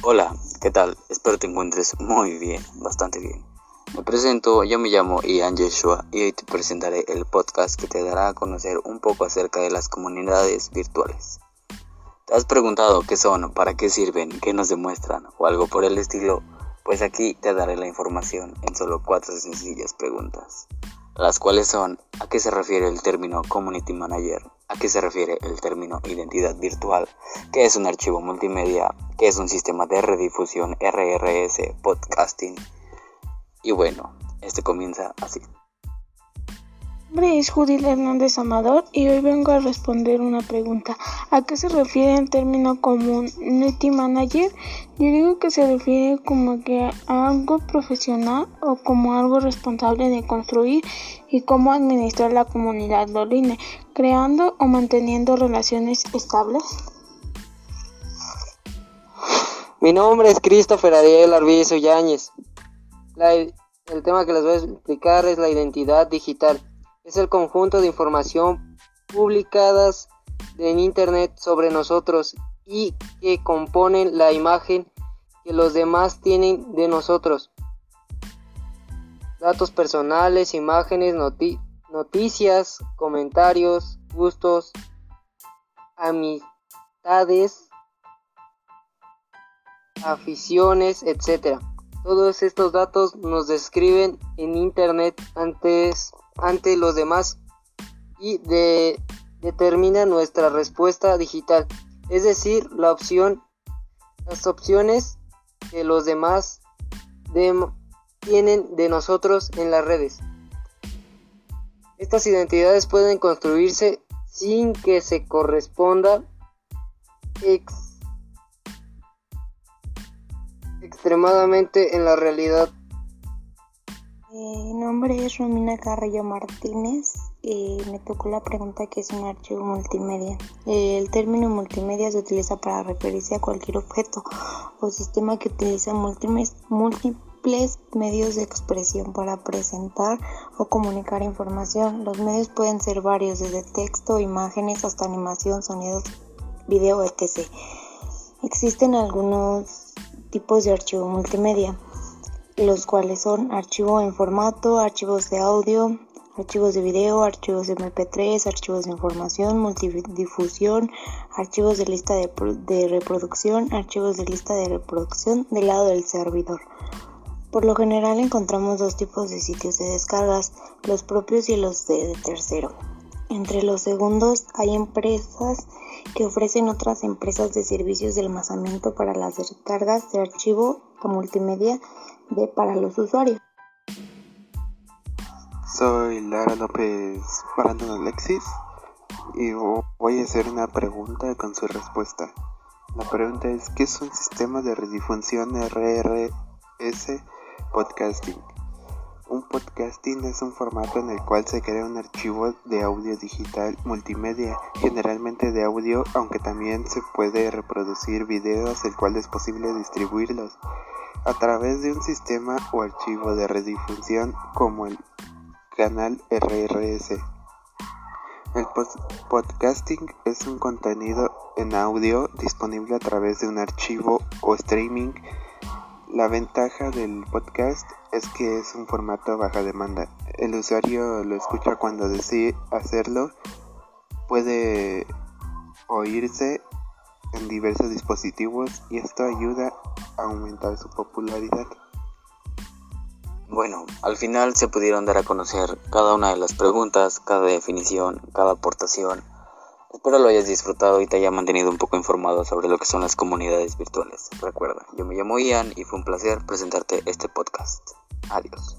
Hola, ¿qué tal? Espero te encuentres muy bien, bastante bien. Me presento, yo me llamo Ian Yeshua y hoy te presentaré el podcast que te dará a conocer un poco acerca de las comunidades virtuales. ¿Te has preguntado qué son, para qué sirven, qué nos demuestran o algo por el estilo? Pues aquí te daré la información en solo cuatro sencillas preguntas, las cuales son ¿a qué se refiere el término Community Manager? ¿A qué se refiere el término identidad virtual? ¿Qué es un archivo multimedia? ¿Qué es un sistema de redifusión RRS podcasting? Y bueno, este comienza así. Mi nombre es Judith Hernández Amador y hoy vengo a responder una pregunta. ¿A qué se refiere el término Community Manager? Yo digo que se refiere como que a algo profesional o como algo responsable de construir y cómo administrar la comunidad online, creando o manteniendo relaciones estables. Mi nombre es Christopher Ariel Arbizo Yáñez. el tema que les voy a explicar es la identidad digital es el conjunto de información publicadas en Internet sobre nosotros y que componen la imagen que los demás tienen de nosotros. Datos personales, imágenes, noticias, comentarios, gustos, amistades, aficiones, etc. Todos estos datos nos describen en Internet antes ante los demás y de, determina nuestra respuesta digital, es decir, la opción, las opciones que los demás tienen de nosotros en las redes. Estas identidades pueden construirse sin que se corresponda extremadamente en la realidad mi nombre es Romina Carrillo Martínez y me tocó la pregunta que es un archivo multimedia. El término multimedia se utiliza para referirse a cualquier objeto o sistema que utiliza múltiples, múltiples medios de expresión para presentar o comunicar información. Los medios pueden ser varios, desde texto, imágenes hasta animación, sonidos, video, etc. Existen algunos tipos de archivo multimedia los cuales son archivo en formato, archivos de audio, archivos de video, archivos de MP3, archivos de información, multidifusión, archivos de lista de, de, reproducción, archivos de lista de reproducción del lado del servidor. Por lo general encontramos dos tipos de sitios de descargas, los propios y los de tercero. Entre los segundos hay empresas que ofrecen otras empresas de servicios de almacenamiento para las descargas de archivo a multimedia de para los usuarios. Soy Lara López Brandon Alexis y voy a hacer una pregunta con su respuesta. La pregunta es ¿qué es un sistema de redifusión RRS podcasting? Un podcasting es un formato en el cual se crea un archivo de audio digital multimedia, generalmente de audio, aunque también se puede reproducir videos, el cual es posible distribuirlos a través de un sistema o archivo de redifusión como el canal RRS. El podcasting es un contenido en audio disponible a través de un archivo o streaming. La ventaja del podcast es que es un formato baja demanda. El usuario lo escucha cuando decide hacerlo. Puede oírse en diversos dispositivos y esto ayuda a aumentar su popularidad. Bueno, al final se pudieron dar a conocer cada una de las preguntas, cada definición, cada aportación. Espero lo hayas disfrutado y te haya mantenido un poco informado sobre lo que son las comunidades virtuales. Recuerda, yo me llamo Ian y fue un placer presentarte este podcast. Adiós.